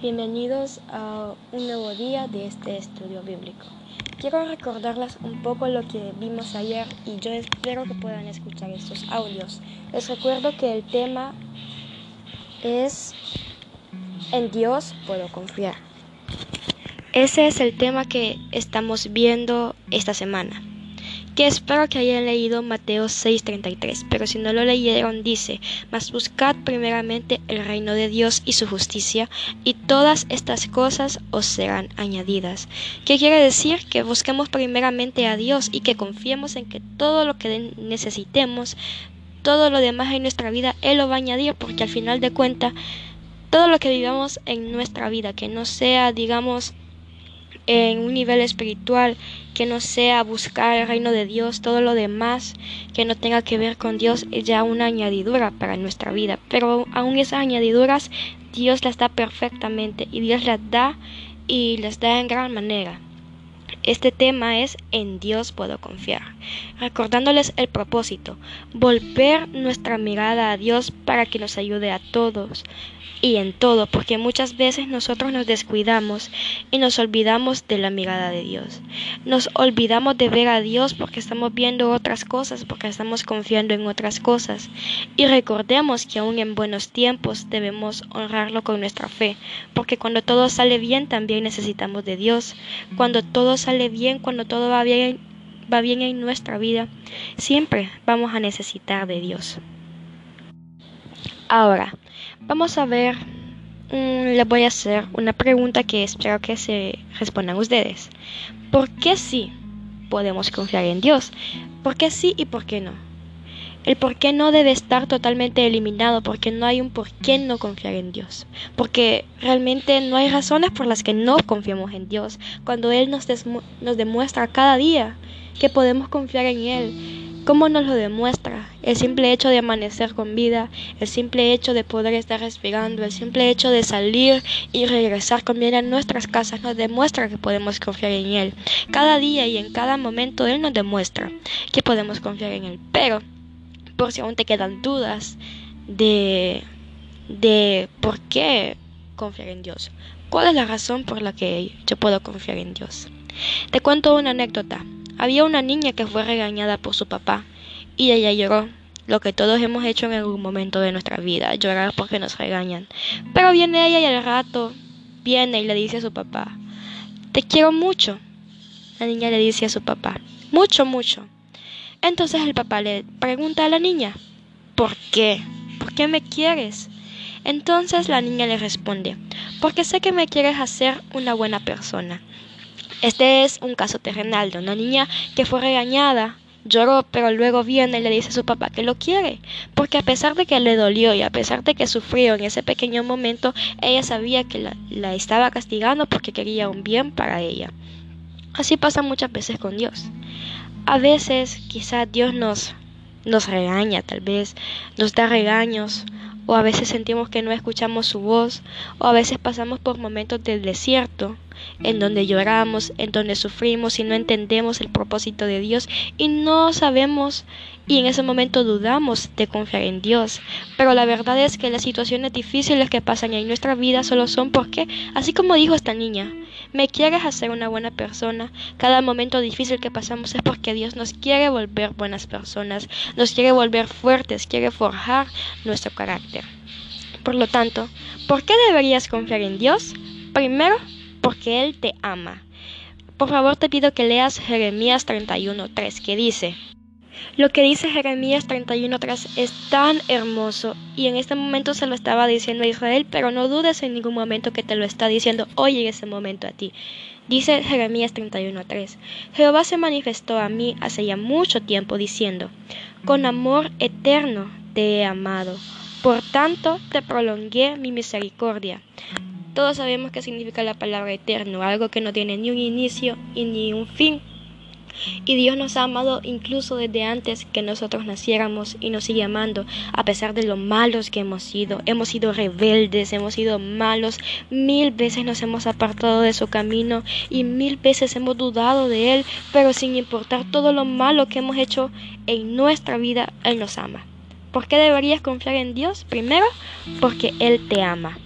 Bienvenidos a un nuevo día de este estudio bíblico. Quiero recordarles un poco lo que vimos ayer y yo espero que puedan escuchar estos audios. Les recuerdo que el tema es En Dios puedo confiar. Ese es el tema que estamos viendo esta semana que espero que hayan leído Mateo 6:33, pero si no lo leyeron dice, mas buscad primeramente el reino de Dios y su justicia, y todas estas cosas os serán añadidas. ¿Qué quiere decir? Que busquemos primeramente a Dios y que confiemos en que todo lo que necesitemos, todo lo demás en nuestra vida, Él lo va a añadir, porque al final de cuentas, todo lo que vivamos en nuestra vida, que no sea, digamos, en un nivel espiritual que no sea buscar el reino de Dios, todo lo demás que no tenga que ver con Dios es ya una añadidura para nuestra vida. Pero aún esas añadiduras Dios las da perfectamente y Dios las da y las da en gran manera. Este tema es En Dios puedo confiar, recordándoles el propósito, volver nuestra mirada a Dios para que nos ayude a todos y en todo, porque muchas veces nosotros nos descuidamos y nos olvidamos de la mirada de Dios. Nos olvidamos de ver a Dios porque estamos viendo otras cosas, porque estamos confiando en otras cosas. Y recordemos que aún en buenos tiempos debemos honrarlo con nuestra fe, porque cuando todo sale bien también necesitamos de Dios. Cuando todo bien, cuando todo va bien, va bien en nuestra vida, siempre vamos a necesitar de Dios. Ahora, vamos a ver, mm, les voy a hacer una pregunta que espero que se respondan ustedes. ¿Por qué sí podemos confiar en Dios? ¿Por qué sí y por qué no? El por qué no debe estar totalmente eliminado porque no hay un por qué no confiar en Dios. Porque realmente no hay razones por las que no confiemos en Dios. Cuando Él nos, demuestra cada día que podemos confiar en Él ¿Cómo nos lo demuestra? El simple hecho de amanecer con vida, el simple hecho de poder estar respirando, el simple hecho de salir y regresar con vida a nuestras casas nos demuestra que podemos confiar en Él. Cada día y en cada momento Él nos demuestra que podemos confiar en Él. Pero, por si aún te quedan dudas de, de por qué confiar en Dios, ¿cuál es la razón por la que yo puedo confiar en Dios? Te cuento una anécdota. Había una niña que fue regañada por su papá y ella lloró, lo que todos hemos hecho en algún momento de nuestra vida, llorar porque nos regañan. Pero viene ella y al rato viene y le dice a su papá, te quiero mucho. La niña le dice a su papá, mucho, mucho. Entonces el papá le pregunta a la niña, ¿por qué? ¿Por qué me quieres? Entonces la niña le responde, porque sé que me quieres hacer una buena persona. Este es un caso terrenal de una niña que fue regañada, lloró, pero luego viene y le dice a su papá que lo quiere, porque a pesar de que le dolió y a pesar de que sufrió en ese pequeño momento, ella sabía que la, la estaba castigando porque quería un bien para ella. Así pasa muchas veces con Dios. A veces quizás Dios nos, nos regaña, tal vez nos da regaños, o a veces sentimos que no escuchamos su voz, o a veces pasamos por momentos del desierto, en donde lloramos, en donde sufrimos y no entendemos el propósito de Dios y no sabemos y en ese momento dudamos de confiar en Dios. Pero la verdad es que las situaciones difíciles que pasan en nuestra vida solo son porque, así como dijo esta niña, me quieres hacer una buena persona. Cada momento difícil que pasamos es porque Dios nos quiere volver buenas personas, nos quiere volver fuertes, quiere forjar nuestro carácter. Por lo tanto, ¿por qué deberías confiar en Dios? Primero, porque Él te ama. Por favor te pido que leas Jeremías 31.3, que dice, lo que dice Jeremías 31.3 es tan hermoso y en este momento se lo estaba diciendo a Israel, pero no dudes en ningún momento que te lo está diciendo hoy en ese momento a ti. Dice Jeremías 31.3, Jehová se manifestó a mí hace ya mucho tiempo diciendo, con amor eterno te he amado, por tanto te prolongué mi misericordia. Todos sabemos qué significa la palabra eterno, algo que no tiene ni un inicio y ni un fin. Y Dios nos ha amado incluso desde antes que nosotros naciéramos y nos sigue amando, a pesar de lo malos que hemos sido. Hemos sido rebeldes, hemos sido malos, mil veces nos hemos apartado de su camino y mil veces hemos dudado de Él, pero sin importar todo lo malo que hemos hecho en nuestra vida, Él nos ama. ¿Por qué deberías confiar en Dios? Primero, porque Él te ama.